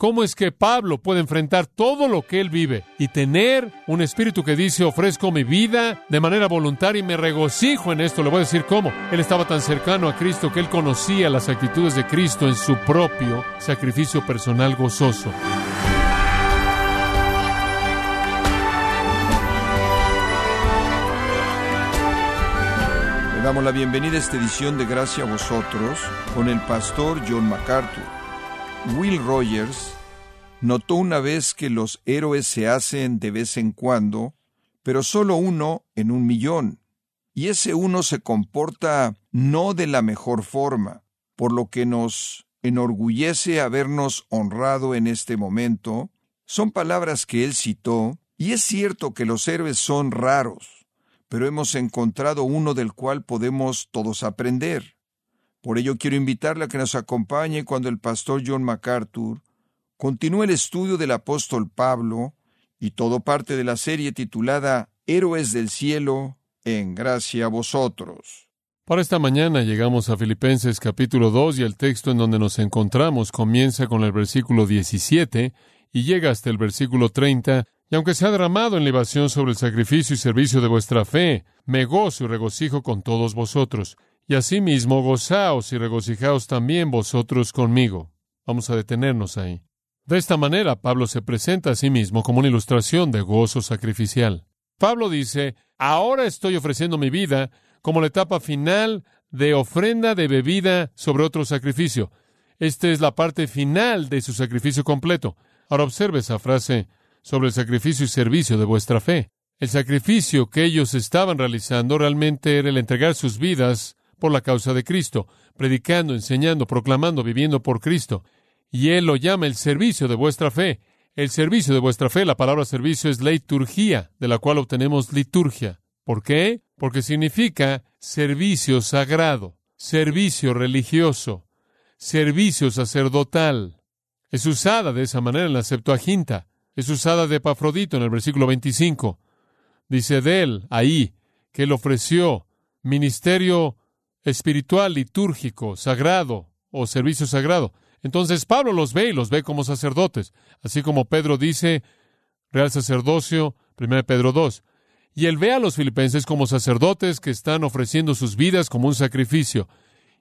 ¿Cómo es que Pablo puede enfrentar todo lo que él vive y tener un espíritu que dice ofrezco mi vida de manera voluntaria y me regocijo en esto? Le voy a decir cómo. Él estaba tan cercano a Cristo que él conocía las actitudes de Cristo en su propio sacrificio personal gozoso. Le damos la bienvenida a esta edición de Gracia a vosotros con el pastor John MacArthur. Will Rogers notó una vez que los héroes se hacen de vez en cuando, pero solo uno en un millón, y ese uno se comporta no de la mejor forma, por lo que nos enorgullece habernos honrado en este momento, son palabras que él citó, y es cierto que los héroes son raros, pero hemos encontrado uno del cual podemos todos aprender. Por ello quiero invitarle a que nos acompañe cuando el pastor John MacArthur continúe el estudio del apóstol Pablo y todo parte de la serie titulada Héroes del Cielo, en gracia a vosotros. Para esta mañana llegamos a Filipenses capítulo 2 y el texto en donde nos encontramos comienza con el versículo 17 y llega hasta el versículo 30, y aunque se ha derramado en libación sobre el sacrificio y servicio de vuestra fe, me gozo y regocijo con todos vosotros y asimismo gozaos y regocijaos también vosotros conmigo. Vamos a detenernos ahí. De esta manera, Pablo se presenta a sí mismo como una ilustración de gozo sacrificial. Pablo dice, ahora estoy ofreciendo mi vida como la etapa final de ofrenda de bebida sobre otro sacrificio. Esta es la parte final de su sacrificio completo. Ahora observe esa frase sobre el sacrificio y servicio de vuestra fe. El sacrificio que ellos estaban realizando realmente era el entregar sus vidas por la causa de Cristo, predicando, enseñando, proclamando, viviendo por Cristo. Y Él lo llama el servicio de vuestra fe. El servicio de vuestra fe, la palabra servicio es liturgia, de la cual obtenemos liturgia. ¿Por qué? Porque significa servicio sagrado, servicio religioso, servicio sacerdotal. Es usada de esa manera en la Septuaginta. Es usada de Epafrodito en el versículo 25. Dice de él ahí que él ofreció ministerio espiritual, litúrgico, sagrado o servicio sagrado. Entonces Pablo los ve y los ve como sacerdotes, así como Pedro dice, real sacerdocio, 1 Pedro 2. Y él ve a los filipenses como sacerdotes que están ofreciendo sus vidas como un sacrificio,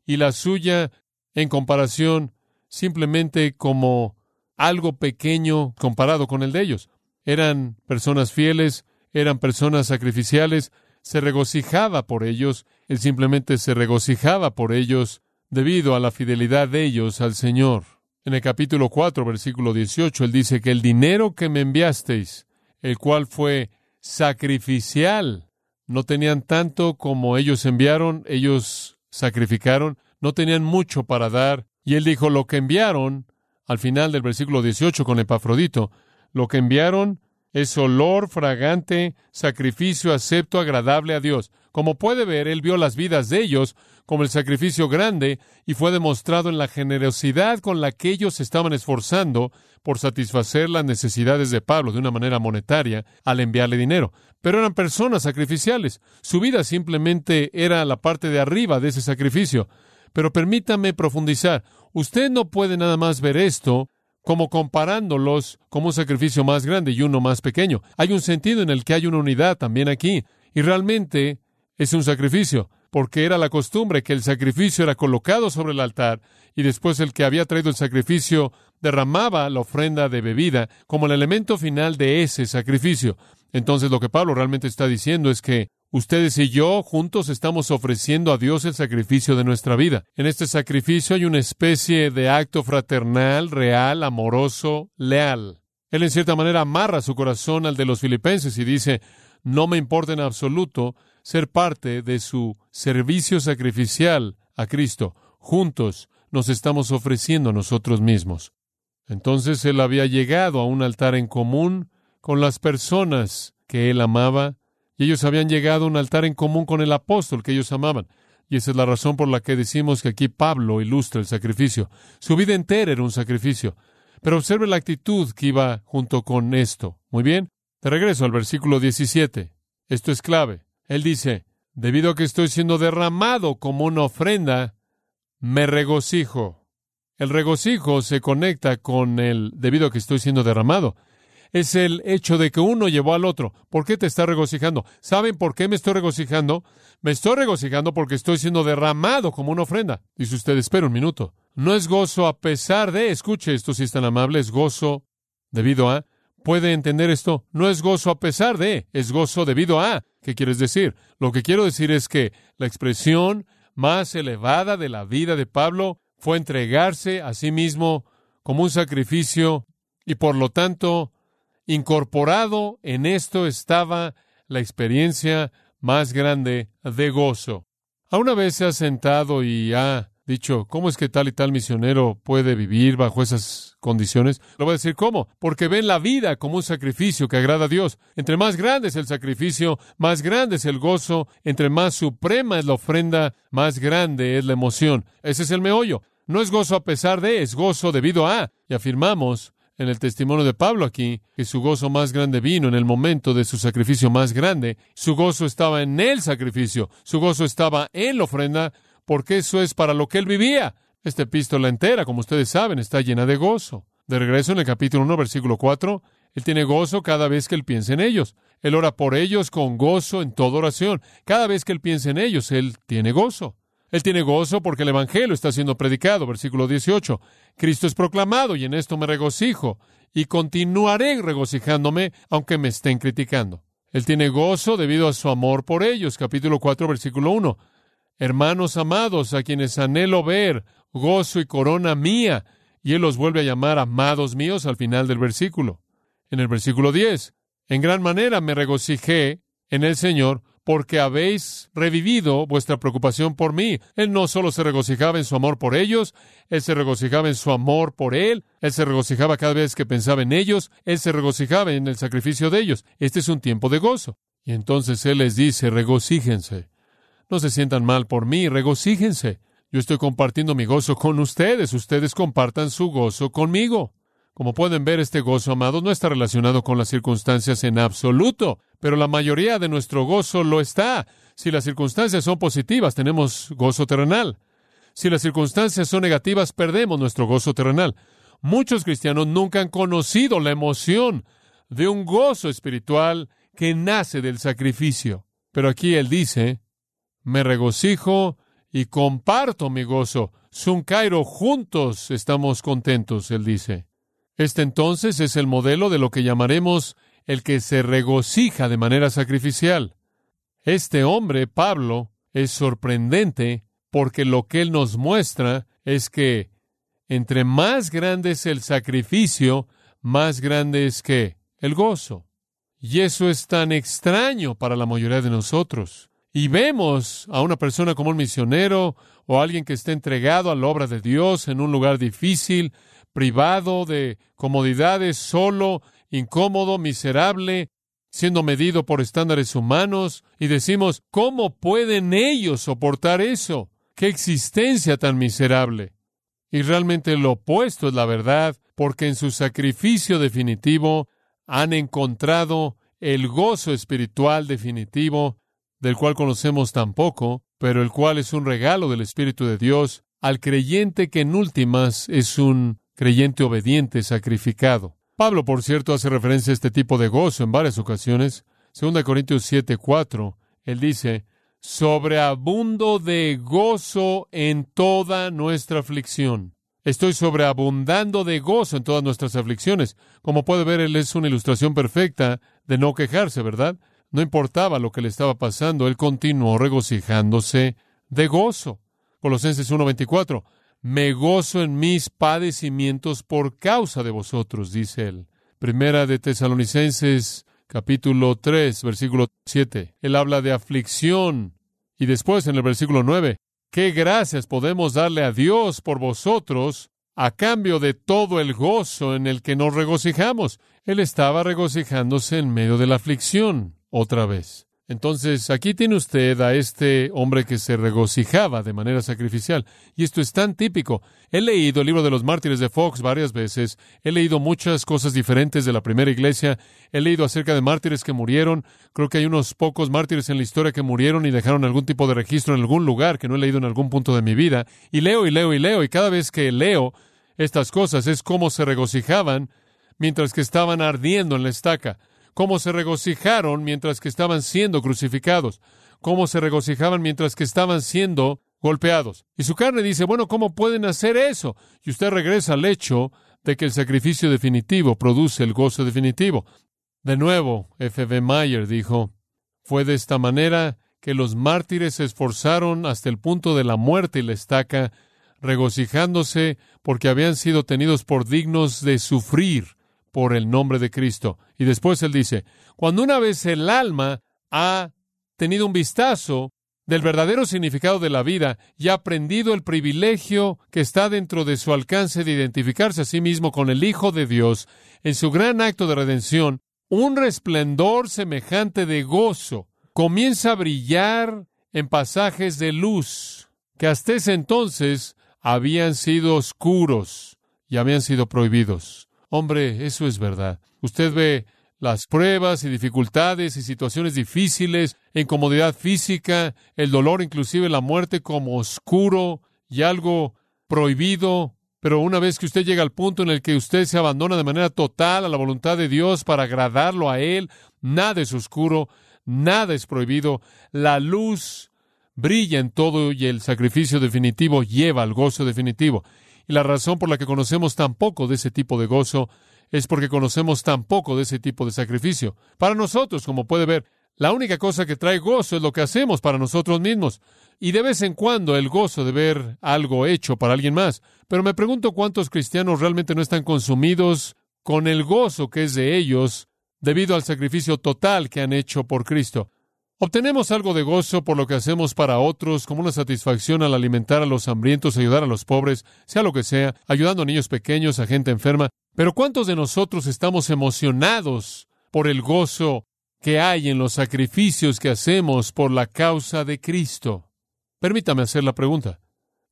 y la suya, en comparación, simplemente como algo pequeño comparado con el de ellos. Eran personas fieles, eran personas sacrificiales, se regocijaba por ellos, él simplemente se regocijaba por ellos debido a la fidelidad de ellos al Señor. En el capítulo 4, versículo 18, él dice que el dinero que me enviasteis, el cual fue sacrificial, no tenían tanto como ellos enviaron, ellos sacrificaron, no tenían mucho para dar, y él dijo, lo que enviaron, al final del versículo 18 con Epafrodito, lo que enviaron es olor fragante, sacrificio acepto, agradable a Dios. Como puede ver, él vio las vidas de ellos como el sacrificio grande y fue demostrado en la generosidad con la que ellos estaban esforzando por satisfacer las necesidades de Pablo de una manera monetaria al enviarle dinero. Pero eran personas sacrificiales. Su vida simplemente era la parte de arriba de ese sacrificio. Pero permítame profundizar. Usted no puede nada más ver esto como comparándolos como un sacrificio más grande y uno más pequeño. Hay un sentido en el que hay una unidad también aquí, y realmente es un sacrificio, porque era la costumbre que el sacrificio era colocado sobre el altar y después el que había traído el sacrificio derramaba la ofrenda de bebida como el elemento final de ese sacrificio. Entonces lo que Pablo realmente está diciendo es que Ustedes y yo juntos estamos ofreciendo a Dios el sacrificio de nuestra vida. En este sacrificio hay una especie de acto fraternal, real, amoroso, leal. Él en cierta manera amarra su corazón al de los filipenses y dice, no me importa en absoluto ser parte de su servicio sacrificial a Cristo. Juntos nos estamos ofreciendo a nosotros mismos. Entonces él había llegado a un altar en común con las personas que él amaba y ellos habían llegado a un altar en común con el apóstol que ellos amaban. Y esa es la razón por la que decimos que aquí Pablo ilustra el sacrificio. Su vida entera era un sacrificio. Pero observe la actitud que iba junto con esto. Muy bien. Te regreso al versículo 17. Esto es clave. Él dice, debido a que estoy siendo derramado como una ofrenda, me regocijo. El regocijo se conecta con el debido a que estoy siendo derramado. Es el hecho de que uno llevó al otro. ¿Por qué te está regocijando? ¿Saben por qué me estoy regocijando? Me estoy regocijando porque estoy siendo derramado como una ofrenda. Dice usted, espera un minuto. No es gozo a pesar de, escuche esto si es tan amable, es gozo debido a. ¿Puede entender esto? No es gozo a pesar de, es gozo debido a. ¿Qué quieres decir? Lo que quiero decir es que la expresión más elevada de la vida de Pablo fue entregarse a sí mismo como un sacrificio y por lo tanto incorporado en esto estaba la experiencia más grande de gozo. ¿A una vez se ha sentado y ha dicho, ¿cómo es que tal y tal misionero puede vivir bajo esas condiciones? Lo voy a decir, ¿cómo? Porque ven la vida como un sacrificio que agrada a Dios. Entre más grande es el sacrificio, más grande es el gozo. Entre más suprema es la ofrenda, más grande es la emoción. Ese es el meollo. No es gozo a pesar de, es gozo debido a. Y afirmamos en el testimonio de Pablo aquí que su gozo más grande vino en el momento de su sacrificio más grande. Su gozo estaba en el sacrificio, su gozo estaba en la ofrenda, porque eso es para lo que él vivía. Esta epístola entera, como ustedes saben, está llena de gozo. De regreso en el capítulo 1, versículo 4, él tiene gozo cada vez que él piensa en ellos. Él ora por ellos con gozo en toda oración. Cada vez que él piensa en ellos, él tiene gozo. Él tiene gozo porque el Evangelio está siendo predicado. Versículo 18. Cristo es proclamado y en esto me regocijo y continuaré regocijándome aunque me estén criticando. Él tiene gozo debido a su amor por ellos. Capítulo 4, versículo 1. Hermanos amados, a quienes anhelo ver, gozo y corona mía. Y él los vuelve a llamar amados míos al final del versículo. En el versículo 10. En gran manera me regocijé en el Señor porque habéis revivido vuestra preocupación por mí. Él no solo se regocijaba en su amor por ellos, él se regocijaba en su amor por él, él se regocijaba cada vez que pensaba en ellos, él se regocijaba en el sacrificio de ellos. Este es un tiempo de gozo. Y entonces él les dice, regocíjense. No se sientan mal por mí, regocíjense. Yo estoy compartiendo mi gozo con ustedes, ustedes compartan su gozo conmigo. Como pueden ver, este gozo, amados, no está relacionado con las circunstancias en absoluto, pero la mayoría de nuestro gozo lo está. Si las circunstancias son positivas, tenemos gozo terrenal. Si las circunstancias son negativas, perdemos nuestro gozo terrenal. Muchos cristianos nunca han conocido la emoción de un gozo espiritual que nace del sacrificio. Pero aquí él dice, me regocijo y comparto mi gozo. Sun Cairo, juntos estamos contentos, él dice. Este entonces es el modelo de lo que llamaremos el que se regocija de manera sacrificial. Este hombre, Pablo, es sorprendente porque lo que él nos muestra es que entre más grande es el sacrificio, más grande es que el gozo. Y eso es tan extraño para la mayoría de nosotros. Y vemos a una persona como un misionero o alguien que está entregado a la obra de Dios en un lugar difícil, privado de comodidades, solo, incómodo, miserable, siendo medido por estándares humanos, y decimos, ¿cómo pueden ellos soportar eso? ¡Qué existencia tan miserable! Y realmente lo opuesto es la verdad, porque en su sacrificio definitivo han encontrado el gozo espiritual definitivo, del cual conocemos tan poco, pero el cual es un regalo del Espíritu de Dios al creyente que en últimas es un creyente obediente, sacrificado. Pablo, por cierto, hace referencia a este tipo de gozo en varias ocasiones. 2 Corintios 7, 4, él dice, sobreabundo de gozo en toda nuestra aflicción. Estoy sobreabundando de gozo en todas nuestras aflicciones. Como puede ver, él es una ilustración perfecta de no quejarse, ¿verdad? No importaba lo que le estaba pasando, él continuó regocijándose de gozo. Colosenses 1:24 me gozo en mis padecimientos por causa de vosotros, dice él. Primera de Tesalonicenses, capítulo 3, versículo 7. Él habla de aflicción. Y después, en el versículo 9, qué gracias podemos darle a Dios por vosotros a cambio de todo el gozo en el que nos regocijamos. Él estaba regocijándose en medio de la aflicción, otra vez. Entonces, aquí tiene usted a este hombre que se regocijaba de manera sacrificial. Y esto es tan típico. He leído el libro de los mártires de Fox varias veces. He leído muchas cosas diferentes de la primera iglesia. He leído acerca de mártires que murieron. Creo que hay unos pocos mártires en la historia que murieron y dejaron algún tipo de registro en algún lugar que no he leído en algún punto de mi vida. Y leo y leo y leo. Y cada vez que leo, estas cosas, es cómo se regocijaban mientras que estaban ardiendo en la estaca, cómo se regocijaron mientras que estaban siendo crucificados, cómo se regocijaban mientras que estaban siendo golpeados. Y su carne dice, bueno, ¿cómo pueden hacer eso? Y usted regresa al hecho de que el sacrificio definitivo produce el gozo definitivo. De nuevo, F. B. Mayer dijo, fue de esta manera que los mártires se esforzaron hasta el punto de la muerte y la estaca, regocijándose porque habían sido tenidos por dignos de sufrir por el nombre de Cristo. Y después él dice, cuando una vez el alma ha tenido un vistazo del verdadero significado de la vida y ha aprendido el privilegio que está dentro de su alcance de identificarse a sí mismo con el Hijo de Dios en su gran acto de redención, un resplendor semejante de gozo comienza a brillar en pasajes de luz que hasta ese entonces habían sido oscuros y habían sido prohibidos. Hombre, eso es verdad. Usted ve las pruebas y dificultades y situaciones difíciles, incomodidad física, el dolor, inclusive la muerte como oscuro y algo prohibido. Pero una vez que usted llega al punto en el que usted se abandona de manera total a la voluntad de Dios para agradarlo a Él, nada es oscuro, nada es prohibido, la luz brilla en todo y el sacrificio definitivo lleva al gozo definitivo. Y la razón por la que conocemos tan poco de ese tipo de gozo es porque conocemos tan poco de ese tipo de sacrificio. Para nosotros, como puede ver, la única cosa que trae gozo es lo que hacemos para nosotros mismos. Y de vez en cuando el gozo de ver algo hecho para alguien más. Pero me pregunto cuántos cristianos realmente no están consumidos con el gozo que es de ellos debido al sacrificio total que han hecho por Cristo. Obtenemos algo de gozo por lo que hacemos para otros, como una satisfacción al alimentar a los hambrientos, ayudar a los pobres, sea lo que sea, ayudando a niños pequeños, a gente enferma. Pero ¿cuántos de nosotros estamos emocionados por el gozo que hay en los sacrificios que hacemos por la causa de Cristo? Permítame hacer la pregunta.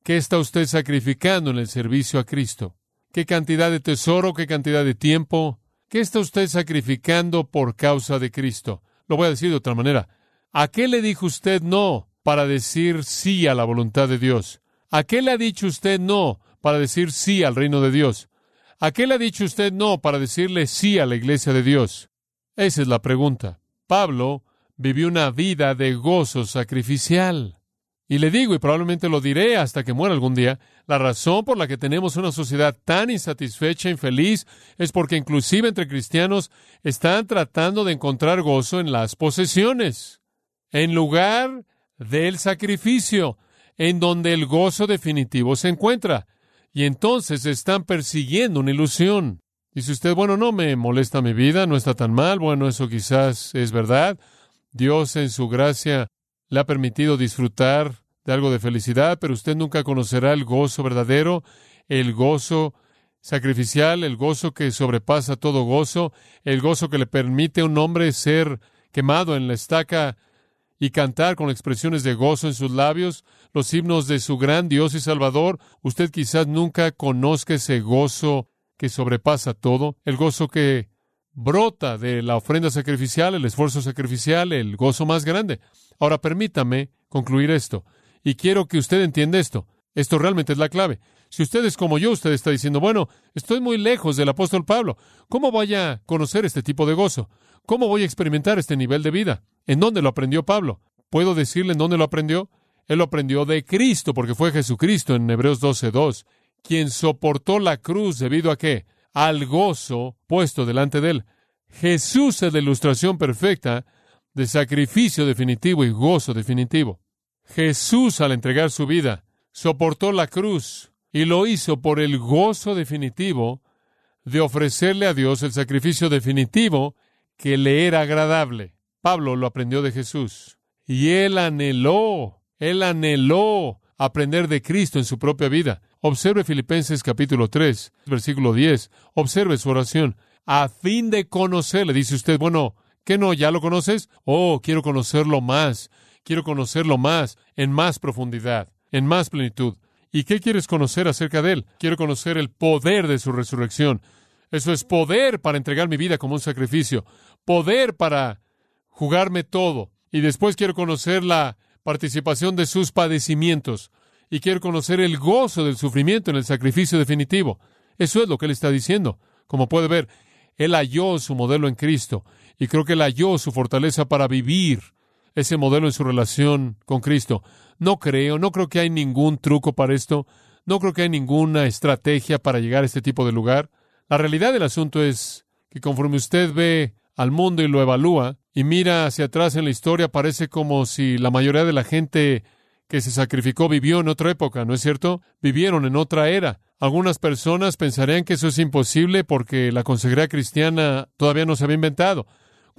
¿Qué está usted sacrificando en el servicio a Cristo? ¿Qué cantidad de tesoro, qué cantidad de tiempo? ¿Qué está usted sacrificando por causa de Cristo? Lo voy a decir de otra manera. ¿A qué le dijo usted no para decir sí a la voluntad de Dios? ¿A qué le ha dicho usted no para decir sí al reino de Dios? ¿A qué le ha dicho usted no para decirle sí a la iglesia de Dios? Esa es la pregunta. Pablo vivió una vida de gozo sacrificial. Y le digo, y probablemente lo diré hasta que muera algún día, la razón por la que tenemos una sociedad tan insatisfecha infeliz es porque inclusive entre cristianos están tratando de encontrar gozo en las posesiones en lugar del sacrificio, en donde el gozo definitivo se encuentra. Y entonces están persiguiendo una ilusión. Dice usted, bueno, no me molesta mi vida, no está tan mal, bueno, eso quizás es verdad. Dios en su gracia le ha permitido disfrutar de algo de felicidad, pero usted nunca conocerá el gozo verdadero, el gozo sacrificial, el gozo que sobrepasa todo gozo, el gozo que le permite a un hombre ser quemado en la estaca y cantar con expresiones de gozo en sus labios los himnos de su gran Dios y Salvador, usted quizás nunca conozca ese gozo que sobrepasa todo, el gozo que brota de la ofrenda sacrificial, el esfuerzo sacrificial, el gozo más grande. Ahora permítame concluir esto, y quiero que usted entienda esto. Esto realmente es la clave. Si usted es como yo, usted está diciendo, bueno, estoy muy lejos del apóstol Pablo. ¿Cómo voy a conocer este tipo de gozo? ¿Cómo voy a experimentar este nivel de vida? ¿En dónde lo aprendió Pablo? ¿Puedo decirle en dónde lo aprendió? Él lo aprendió de Cristo, porque fue Jesucristo en Hebreos 12.2, quien soportó la cruz debido a qué? Al gozo puesto delante de él. Jesús es la ilustración perfecta de sacrificio definitivo y gozo definitivo. Jesús, al entregar su vida, soportó la cruz y lo hizo por el gozo definitivo de ofrecerle a Dios el sacrificio definitivo que le era agradable. Pablo lo aprendió de Jesús. Y él anheló, él anheló aprender de Cristo en su propia vida. Observe Filipenses capítulo 3, versículo 10. Observe su oración. A fin de conocerle, dice usted, bueno, ¿qué no? ¿Ya lo conoces? Oh, quiero conocerlo más. Quiero conocerlo más, en más profundidad, en más plenitud. ¿Y qué quieres conocer acerca de él? Quiero conocer el poder de su resurrección. Eso es poder para entregar mi vida como un sacrificio, poder para jugarme todo. Y después quiero conocer la participación de sus padecimientos. Y quiero conocer el gozo del sufrimiento en el sacrificio definitivo. Eso es lo que él está diciendo. Como puede ver, él halló su modelo en Cristo y creo que él halló su fortaleza para vivir ese modelo en su relación con Cristo. No creo, no creo que hay ningún truco para esto, no creo que hay ninguna estrategia para llegar a este tipo de lugar. La realidad del asunto es que conforme usted ve al mundo y lo evalúa y mira hacia atrás en la historia, parece como si la mayoría de la gente que se sacrificó vivió en otra época, ¿no es cierto? Vivieron en otra era. Algunas personas pensarían que eso es imposible porque la consejería cristiana todavía no se había inventado.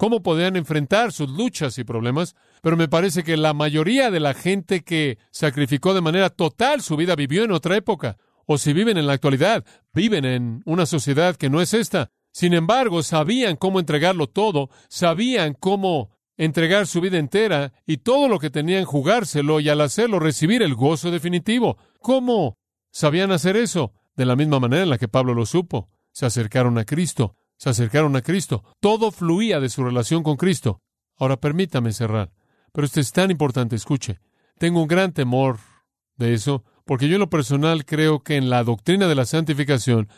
¿Cómo podían enfrentar sus luchas y problemas? Pero me parece que la mayoría de la gente que sacrificó de manera total su vida vivió en otra época. O si viven en la actualidad, viven en una sociedad que no es esta. Sin embargo, sabían cómo entregarlo todo, sabían cómo entregar su vida entera y todo lo que tenían jugárselo y al hacerlo recibir el gozo definitivo. ¿Cómo sabían hacer eso? De la misma manera en la que Pablo lo supo. Se acercaron a Cristo, se acercaron a Cristo. Todo fluía de su relación con Cristo. Ahora permítame cerrar. Pero esto es tan importante, escuche. Tengo un gran temor de eso, porque yo en lo personal creo que en la doctrina de la santificación,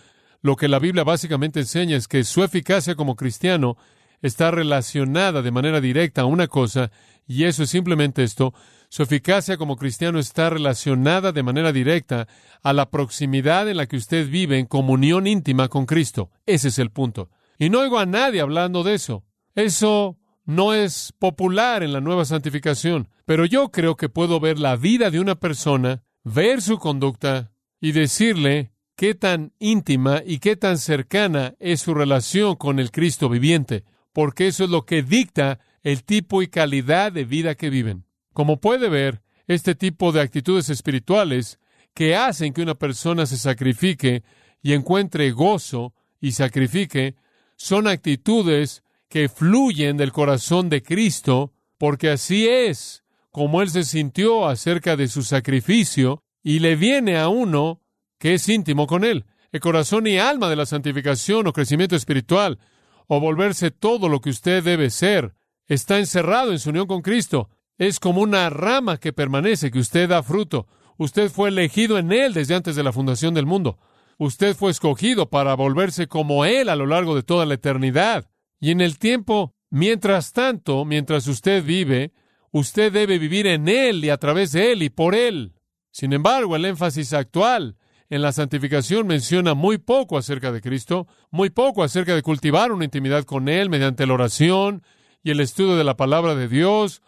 lo que la Biblia básicamente enseña es que su eficacia como cristiano está relacionada de manera directa a una cosa, y eso es simplemente esto, su eficacia como cristiano está relacionada de manera directa a la proximidad en la que usted vive en comunión íntima con Cristo. Ese es el punto. Y no oigo a nadie hablando de eso. Eso no es popular en la nueva santificación, pero yo creo que puedo ver la vida de una persona, ver su conducta y decirle qué tan íntima y qué tan cercana es su relación con el Cristo viviente porque eso es lo que dicta el tipo y calidad de vida que viven. Como puede ver, este tipo de actitudes espirituales que hacen que una persona se sacrifique y encuentre gozo y sacrifique, son actitudes que fluyen del corazón de Cristo, porque así es como Él se sintió acerca de su sacrificio y le viene a uno que es íntimo con Él. El corazón y alma de la santificación o crecimiento espiritual o volverse todo lo que usted debe ser. Está encerrado en su unión con Cristo. Es como una rama que permanece, que usted da fruto. Usted fue elegido en Él desde antes de la fundación del mundo. Usted fue escogido para volverse como Él a lo largo de toda la eternidad. Y en el tiempo, mientras tanto, mientras usted vive, usted debe vivir en Él y a través de Él y por Él. Sin embargo, el énfasis actual en la santificación menciona muy poco acerca de Cristo, muy poco acerca de cultivar una intimidad con Él mediante la oración y el estudio de la palabra de Dios,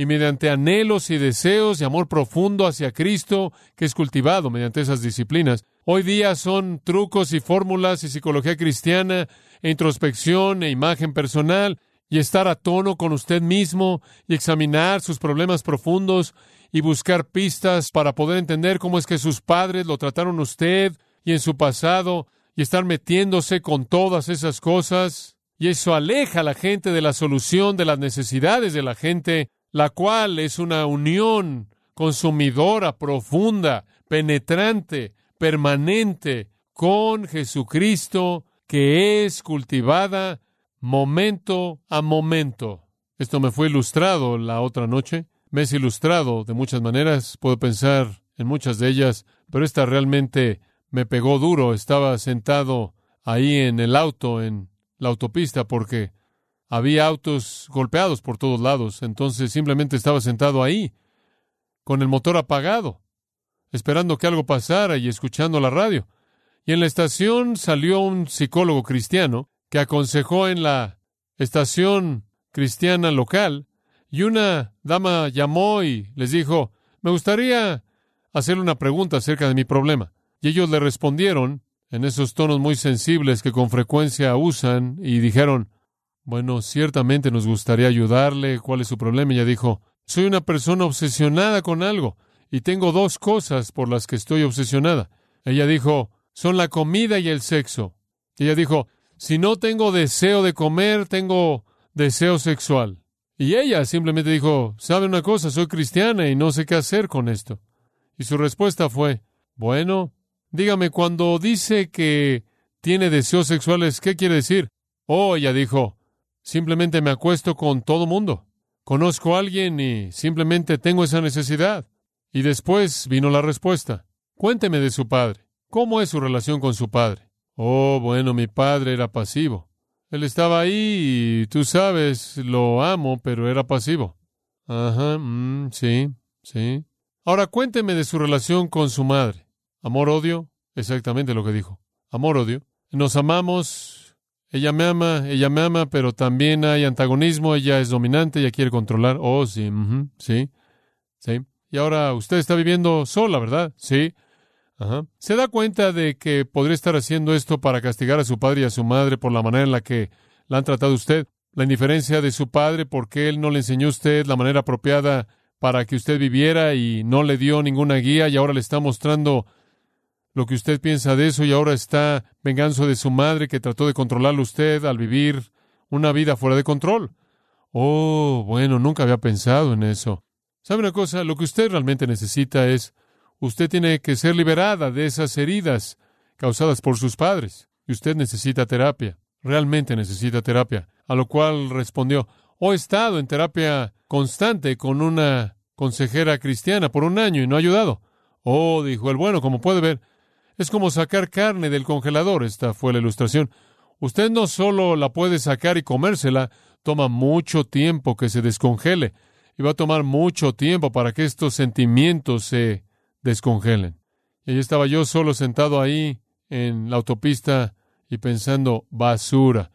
y mediante anhelos y deseos y amor profundo hacia Cristo que es cultivado mediante esas disciplinas. Hoy día son trucos y fórmulas y psicología cristiana, e introspección e imagen personal, y estar a tono con usted mismo y examinar sus problemas profundos y buscar pistas para poder entender cómo es que sus padres lo trataron usted y en su pasado y estar metiéndose con todas esas cosas. Y eso aleja a la gente de la solución de las necesidades de la gente, la cual es una unión consumidora, profunda, penetrante, permanente con Jesucristo, que es cultivada momento a momento. Esto me fue ilustrado la otra noche me es ilustrado de muchas maneras, puedo pensar en muchas de ellas, pero esta realmente me pegó duro. Estaba sentado ahí en el auto, en la autopista, porque había autos golpeados por todos lados. Entonces simplemente estaba sentado ahí, con el motor apagado, esperando que algo pasara y escuchando la radio. Y en la estación salió un psicólogo cristiano que aconsejó en la estación cristiana local y una dama llamó y les dijo, me gustaría hacerle una pregunta acerca de mi problema. Y ellos le respondieron en esos tonos muy sensibles que con frecuencia usan y dijeron, bueno, ciertamente nos gustaría ayudarle, ¿cuál es su problema? Ella dijo, soy una persona obsesionada con algo y tengo dos cosas por las que estoy obsesionada. Ella dijo, son la comida y el sexo. ella dijo, si no tengo deseo de comer, tengo deseo sexual. Y ella simplemente dijo, ¿sabe una cosa? Soy cristiana y no sé qué hacer con esto. Y su respuesta fue, bueno, dígame, cuando dice que tiene deseos sexuales, ¿qué quiere decir? Oh, ella dijo, simplemente me acuesto con todo mundo. Conozco a alguien y simplemente tengo esa necesidad. Y después vino la respuesta. Cuénteme de su padre. ¿Cómo es su relación con su padre? Oh, bueno, mi padre era pasivo. Él estaba ahí y tú sabes, lo amo, pero era pasivo. Ajá, mm, sí, sí. Ahora cuénteme de su relación con su madre. Amor-odio, exactamente lo que dijo. Amor-odio. Nos amamos, ella me ama, ella me ama, pero también hay antagonismo, ella es dominante, ella quiere controlar. Oh, sí, sí, sí. Y ahora usted está viviendo sola, ¿verdad? Sí. Ajá. ¿Se da cuenta de que podría estar haciendo esto para castigar a su padre y a su madre por la manera en la que la han tratado usted? La indiferencia de su padre porque él no le enseñó a usted la manera apropiada para que usted viviera y no le dio ninguna guía y ahora le está mostrando lo que usted piensa de eso y ahora está vengando de su madre que trató de controlarlo usted al vivir una vida fuera de control. Oh, bueno, nunca había pensado en eso. ¿Sabe una cosa? Lo que usted realmente necesita es, usted tiene que ser liberada de esas heridas causadas por sus padres. Y usted necesita terapia. Realmente necesita terapia. A lo cual respondió, oh, he estado en terapia constante con una consejera cristiana por un año y no ha ayudado. Oh, dijo el bueno, como puede ver, es como sacar carne del congelador. Esta fue la ilustración. Usted no solo la puede sacar y comérsela, toma mucho tiempo que se descongele y va a tomar mucho tiempo para que estos sentimientos se descongelen. Y ahí estaba yo solo sentado ahí en la autopista y pensando basura.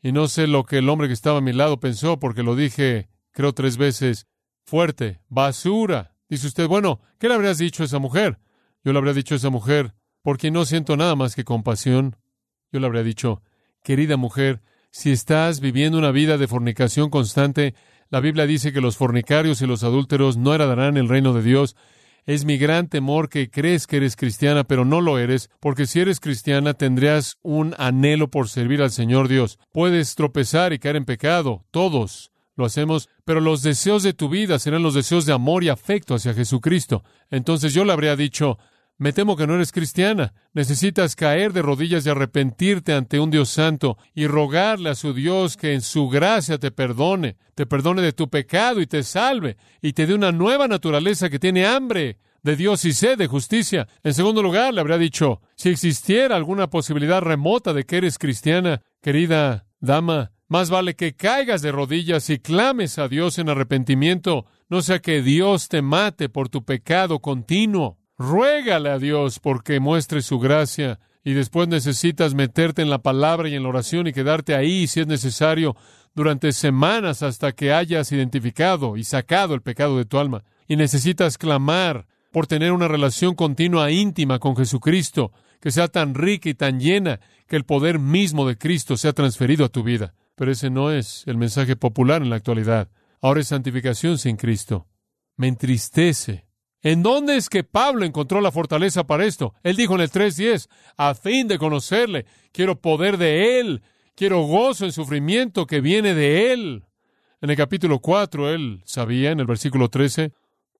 Y no sé lo que el hombre que estaba a mi lado pensó porque lo dije, creo tres veces, fuerte, basura. Dice usted, bueno, ¿qué le habrías dicho a esa mujer? Yo le habría dicho a esa mujer, porque no siento nada más que compasión. Yo le habría dicho, querida mujer, si estás viviendo una vida de fornicación constante, la Biblia dice que los fornicarios y los adúlteros no heredarán el reino de Dios. Es mi gran temor que crees que eres cristiana, pero no lo eres, porque si eres cristiana tendrías un anhelo por servir al Señor Dios. Puedes tropezar y caer en pecado, todos lo hacemos, pero los deseos de tu vida serán los deseos de amor y afecto hacia Jesucristo. Entonces yo le habría dicho, me temo que no eres cristiana. Necesitas caer de rodillas y arrepentirte ante un Dios santo y rogarle a su Dios que en su gracia te perdone, te perdone de tu pecado y te salve y te dé una nueva naturaleza que tiene hambre de Dios y sed de justicia. En segundo lugar, le habría dicho, si existiera alguna posibilidad remota de que eres cristiana, querida dama, más vale que caigas de rodillas y clames a Dios en arrepentimiento, no sea que Dios te mate por tu pecado continuo. Ruégale a Dios porque muestre su gracia y después necesitas meterte en la palabra y en la oración y quedarte ahí si es necesario durante semanas hasta que hayas identificado y sacado el pecado de tu alma. Y necesitas clamar por tener una relación continua íntima con Jesucristo, que sea tan rica y tan llena que el poder mismo de Cristo sea transferido a tu vida. Pero ese no es el mensaje popular en la actualidad. Ahora es santificación sin Cristo. Me entristece ¿En dónde es que Pablo encontró la fortaleza para esto? Él dijo en el 3.10, a fin de conocerle, quiero poder de Él, quiero gozo en sufrimiento que viene de Él. En el capítulo 4, él sabía, en el versículo 13,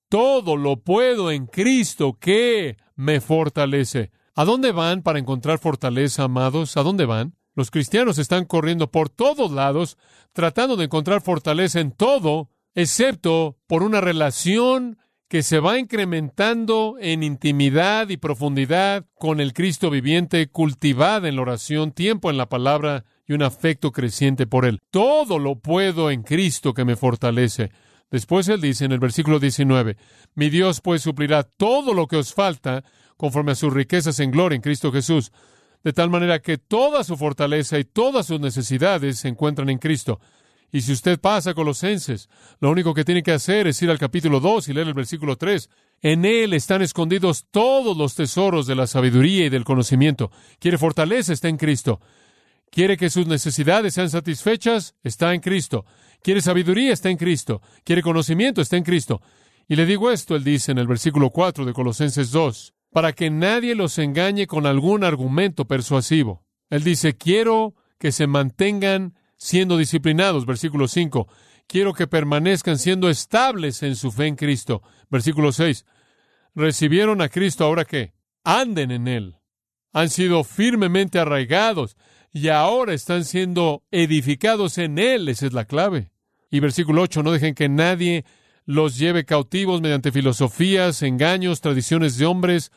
todo lo puedo en Cristo que me fortalece. ¿A dónde van para encontrar fortaleza, amados? ¿A dónde van? Los cristianos están corriendo por todos lados, tratando de encontrar fortaleza en todo, excepto por una relación que se va incrementando en intimidad y profundidad con el Cristo viviente, cultivada en la oración, tiempo en la palabra y un afecto creciente por Él. Todo lo puedo en Cristo que me fortalece. Después Él dice en el versículo 19, mi Dios pues suplirá todo lo que os falta conforme a sus riquezas en gloria en Cristo Jesús, de tal manera que toda su fortaleza y todas sus necesidades se encuentran en Cristo. Y si usted pasa a Colosenses, lo único que tiene que hacer es ir al capítulo 2 y leer el versículo 3. En él están escondidos todos los tesoros de la sabiduría y del conocimiento. Quiere fortaleza, está en Cristo. Quiere que sus necesidades sean satisfechas, está en Cristo. Quiere sabiduría, está en Cristo. Quiere conocimiento, está en Cristo. Y le digo esto, él dice en el versículo 4 de Colosenses 2, para que nadie los engañe con algún argumento persuasivo. Él dice, quiero que se mantengan siendo disciplinados. Versículo 5. Quiero que permanezcan siendo estables en su fe en Cristo. Versículo 6. Recibieron a Cristo ahora que anden en Él. Han sido firmemente arraigados y ahora están siendo edificados en Él. Esa es la clave. Y versículo 8. No dejen que nadie los lleve cautivos mediante filosofías, engaños, tradiciones de hombres,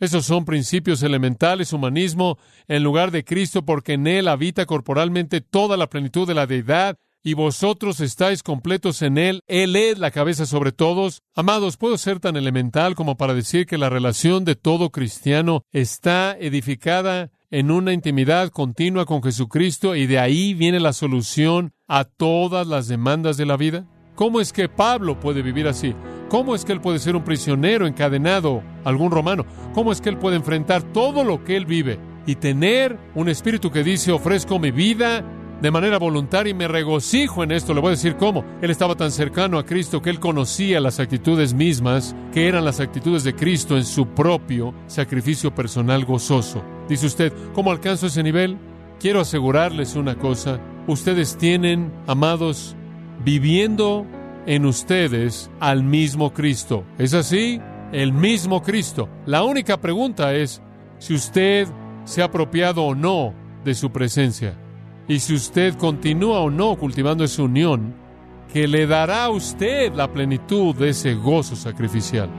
Esos son principios elementales, humanismo, en lugar de Cristo, porque en Él habita corporalmente toda la plenitud de la deidad, y vosotros estáis completos en Él. Él es la cabeza sobre todos. Amados, puedo ser tan elemental como para decir que la relación de todo cristiano está edificada en una intimidad continua con Jesucristo y de ahí viene la solución a todas las demandas de la vida. ¿Cómo es que Pablo puede vivir así? ¿Cómo es que él puede ser un prisionero encadenado algún romano? ¿Cómo es que él puede enfrentar todo lo que él vive y tener un espíritu que dice ofrezco mi vida de manera voluntaria y me regocijo en esto? Le voy a decir cómo. Él estaba tan cercano a Cristo que él conocía las actitudes mismas que eran las actitudes de Cristo en su propio sacrificio personal gozoso. Dice usted, ¿cómo alcanzo ese nivel? Quiero asegurarles una cosa. Ustedes tienen, amados, viviendo en ustedes al mismo Cristo. ¿Es así? El mismo Cristo. La única pregunta es si usted se ha apropiado o no de su presencia y si usted continúa o no cultivando esa unión que le dará a usted la plenitud de ese gozo sacrificial.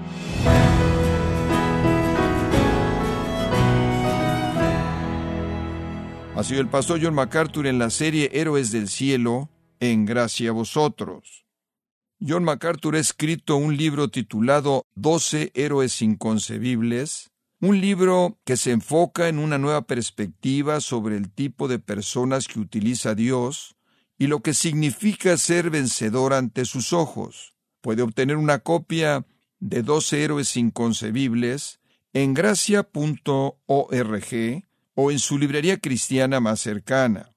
Ha sido el pastor John MacArthur en la serie Héroes del Cielo, en gracia a vosotros. John MacArthur ha escrito un libro titulado Doce héroes inconcebibles, un libro que se enfoca en una nueva perspectiva sobre el tipo de personas que utiliza Dios y lo que significa ser vencedor ante sus ojos. Puede obtener una copia de Doce héroes inconcebibles en gracia.org o en su librería cristiana más cercana.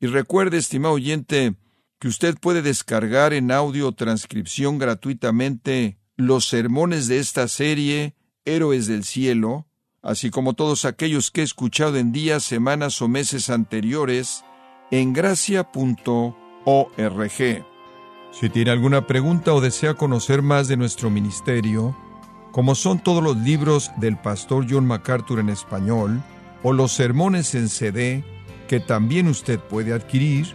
Y recuerde, estimado oyente, que usted puede descargar en audio transcripción gratuitamente los sermones de esta serie Héroes del Cielo, así como todos aquellos que he escuchado en días, semanas o meses anteriores en gracia.org. Si tiene alguna pregunta o desea conocer más de nuestro ministerio, como son todos los libros del pastor John MacArthur en español, o los sermones en CD, que también usted puede adquirir,